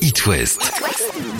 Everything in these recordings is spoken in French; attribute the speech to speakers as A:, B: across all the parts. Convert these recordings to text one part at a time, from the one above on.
A: It West.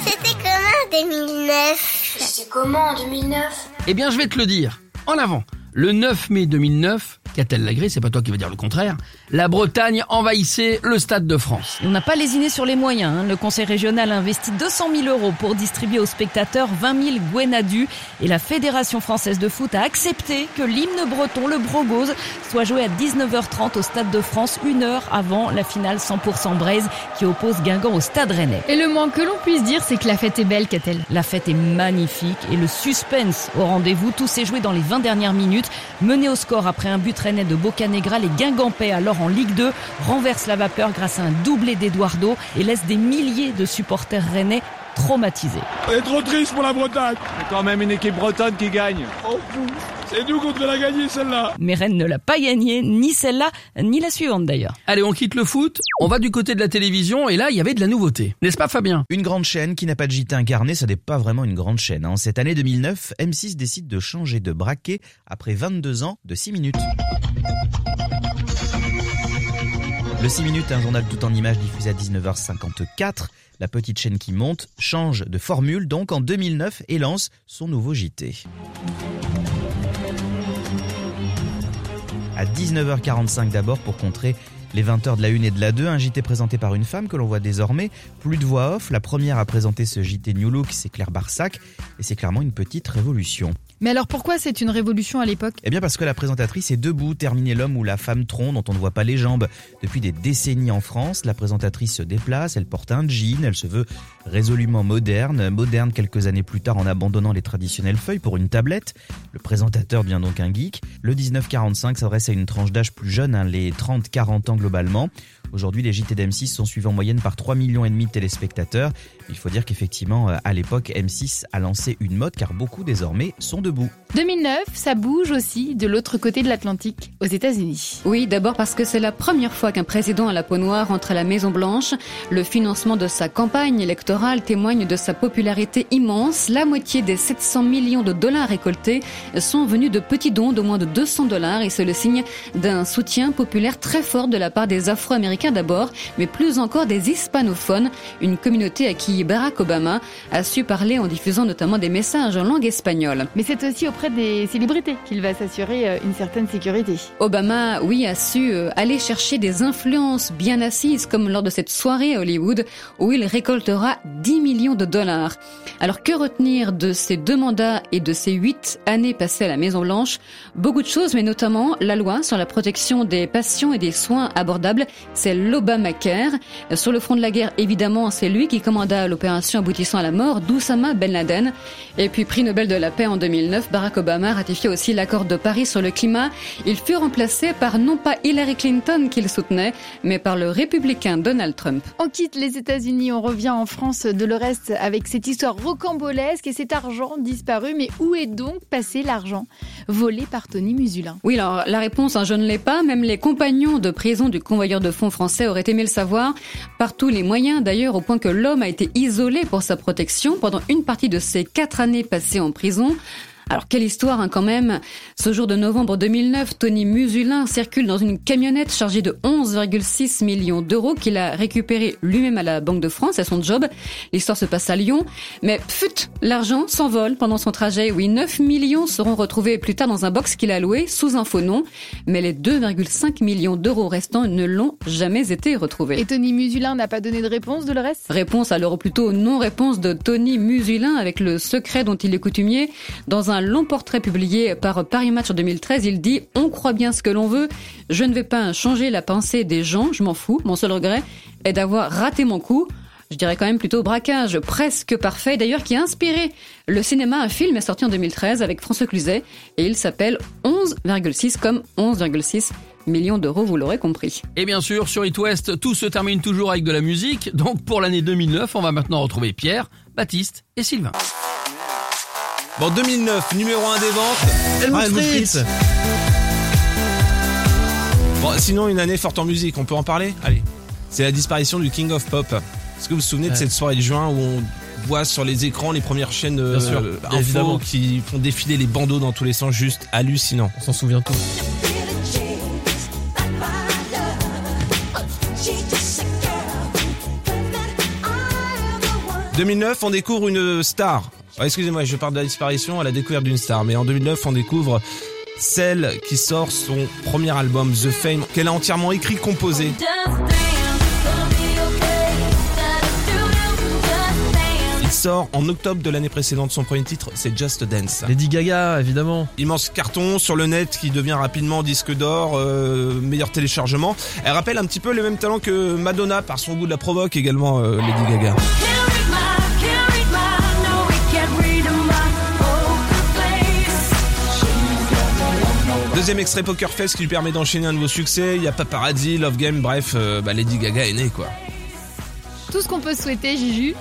B: C'était comment en 2009
C: C'est comment en 2009
D: Eh bien, je vais te le dire. En avant. Le 9 mai 2009, Qu'a-t-elle Lagré, c'est pas toi qui vas dire le contraire, la Bretagne envahissait le Stade de France.
E: On n'a pas lésiné sur les moyens. hein. Le conseil régional a investi 200 000 euros pour distribuer aux spectateurs 20 000 Gwenadus et la Fédération française de foot a accepté que l'hymne breton, le Brogose, soit joué à 19h30 au Stade de France, une heure avant la finale 100% Braise qui oppose Guingamp au Stade Rennais.
F: Et le moins que l'on puisse dire, c'est que la fête est belle, qu'a-t-elle?
E: La fête est magnifique et le suspense au rendez-vous. Tout s'est joué dans les 20 dernières minutes. Mené au score après un but rennais de Bocanegra, les Guingampais, alors en Ligue 2, renversent la vapeur grâce à un doublé d'Eduardo et laissent des milliers de supporters rennais traumatisés.
G: On est trop triste pour la Bretagne.
H: C'est quand même une équipe bretonne qui gagne.
G: Oh, fou. C'est nous contre la gagner celle-là.
E: Mais Rennes ne l'a pas gagné, ni celle-là, ni la suivante d'ailleurs.
D: Allez, on quitte le foot, on va du côté de la télévision et là, il y avait de la nouveauté. N'est-ce pas Fabien?
I: Une grande chaîne qui n'a pas de JT incarné, ça n'est pas vraiment une grande chaîne. En cette année 2009, M6 décide de changer de braquet après 22 ans de 6 minutes. Le 6 minutes, un journal tout en images diffusé à 19h54. La petite chaîne qui monte change de formule donc en 2009 et lance son nouveau JT. À 19h45 d'abord pour contrer les 20h de la 1 et de la 2, un JT présenté par une femme que l'on voit désormais. Plus de voix off, la première à présenter ce JT New Look, c'est Claire Barsac, et c'est clairement une petite révolution.
F: Mais alors pourquoi c'est une révolution à l'époque?
I: Eh bien parce que la présentatrice est debout, terminer l'homme ou la femme tronc dont on ne voit pas les jambes. Depuis des décennies en France, la présentatrice se déplace, elle porte un jean, elle se veut résolument moderne, moderne quelques années plus tard en abandonnant les traditionnelles feuilles pour une tablette. Le présentateur devient donc un geek. Le 1945 s'adresse à une tranche d'âge plus jeune, hein, les 30-40 ans globalement. Aujourd'hui, les JT d'M6 sont suivis en moyenne par 3 millions et demi de téléspectateurs. Il faut dire qu'effectivement, euh, à l'époque, M6 a lancé une mode car beaucoup désormais sont debout.
F: 2009, ça bouge aussi de l'autre côté de l'Atlantique, aux États-Unis.
J: Oui, d'abord parce que c'est la première fois qu'un président à la peau noire entre à la Maison Blanche. Le financement de sa campagne électorale témoigne de sa popularité immense. La moitié des 700 millions de dollars récoltés sont venus de petits dons de moins de 200 dollars et c'est le signe d'un soutien populaire très fort de la part des Afro-Américains d'abord, mais plus encore des hispanophones, une communauté à qui Barack Obama a su parler en diffusant notamment des messages en langue espagnole.
F: Mais c'est aussi auprès des célébrités qu'il va s'assurer euh, une certaine sécurité.
J: Obama, oui, a su euh, aller chercher des influences bien assises, comme lors de cette soirée à Hollywood, où il récoltera 10 millions de dollars. Alors que retenir de ces deux mandats et de ces huit années passées à la Maison Blanche Beaucoup de choses, mais notamment la loi sur la protection des patients et des soins abordables, c'est l'Obamacare. Sur le front de la guerre, évidemment, c'est lui qui commanda l'opération aboutissant à la mort d'Oussama Ben Laden. Et puis, prix Nobel de la paix en 2009, Barack Obama ratifiait aussi l'accord de Paris sur le climat. Il fut remplacé par non pas Hillary Clinton qu'il soutenait, mais par le républicain Donald Trump.
F: On quitte les États-Unis, on revient en France de le reste avec cette histoire rocambolesque et cet argent disparu. Mais où est donc passé l'argent volé par Tony Musulin?
J: Oui, alors la réponse, hein, je ne l'ai pas. Même les compagnons de prison du convoyeur de fonds français auraient aimé le savoir. Par tous les moyens, d'ailleurs, au point que l'homme a été isolé pour sa protection pendant une partie de ses quatre années passées en prison. Alors quelle histoire hein, quand même Ce jour de novembre 2009, Tony Musulin circule dans une camionnette chargée de 11,6 millions d'euros qu'il a récupéré lui-même à la Banque de France, à son job. L'histoire se passe à Lyon, mais pfut, l'argent s'envole pendant son trajet. Oui, 9 millions seront retrouvés plus tard dans un box qu'il a loué sous un faux nom, mais les 2,5 millions d'euros restants ne l'ont jamais été retrouvés.
F: Et Tony Musulin n'a pas donné de réponse de le reste?
J: Réponse alors plutôt non-réponse de Tony Musulin avec le secret dont il est coutumier dans un long portrait publié par Paris Match en 2013, il dit On croit bien ce que l'on veut, je ne vais pas changer la pensée des gens, je m'en fous. Mon seul regret est d'avoir raté mon coup. Je dirais quand même plutôt braquage presque parfait, d'ailleurs qui a inspiré le cinéma. Un film est sorti en 2013 avec François Cluzet et il s'appelle 11,6 comme 11,6 millions d'euros, vous l'aurez compris.
D: Et bien sûr, sur It West, tout se termine toujours avec de la musique. Donc pour l'année 2009, on va maintenant retrouver Pierre, Baptiste et Sylvain.
H: Bon, 2009, numéro 1 des ventes.
G: Helmut
H: Ah,
G: Fritz.
H: Fritz. Bon, sinon, une année forte en musique, on peut en parler? Allez. C'est la disparition du King of Pop. Est-ce que vous vous souvenez de cette soirée de juin où on voit sur les écrans les premières chaînes euh,
G: évidemment.
H: qui font défiler les bandeaux dans tous les sens, juste hallucinant.
G: On s'en souvient tous.
H: 2009, on découvre une star. Ah, Excusez-moi, je parle de la disparition à la découverte d'une star. Mais en 2009, on découvre celle qui sort son premier album, The Fame, qu'elle a entièrement écrit, composé. Il sort en octobre de l'année précédente. Son premier titre, c'est Just Dance.
A: Lady Gaga, évidemment.
H: Immense carton sur le net qui devient rapidement disque d'or, euh, meilleur téléchargement. Elle rappelle un petit peu les mêmes talents que Madonna par son goût de la provoque également, euh, Lady Gaga. Deuxième extrait Poker Face qui lui permet d'enchaîner un nouveau succès. Il y a Paparazzi, Love Game, bref, euh, bah, Lady Gaga est née quoi.
F: Tout ce qu'on peut souhaiter, Juju.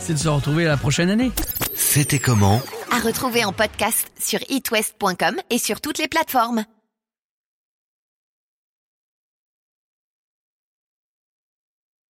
D: C'est de se retrouver la prochaine année.
C: C'était comment?
B: À retrouver en podcast sur itwest.com et sur toutes les plateformes.